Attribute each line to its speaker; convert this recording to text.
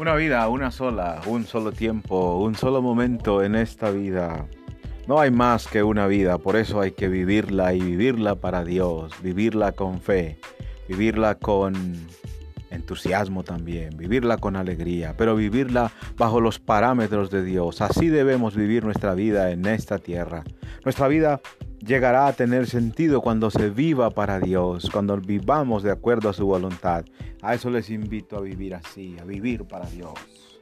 Speaker 1: Una vida, una sola, un solo tiempo, un solo momento en esta vida. No hay más que una vida, por eso hay que vivirla y vivirla para Dios, vivirla con fe, vivirla con entusiasmo también, vivirla con alegría, pero vivirla bajo los parámetros de Dios. Así debemos vivir nuestra vida en esta tierra. Nuestra vida llegará a tener sentido cuando se viva para Dios, cuando vivamos de acuerdo a su voluntad. A eso les invito a vivir así, a vivir para Dios.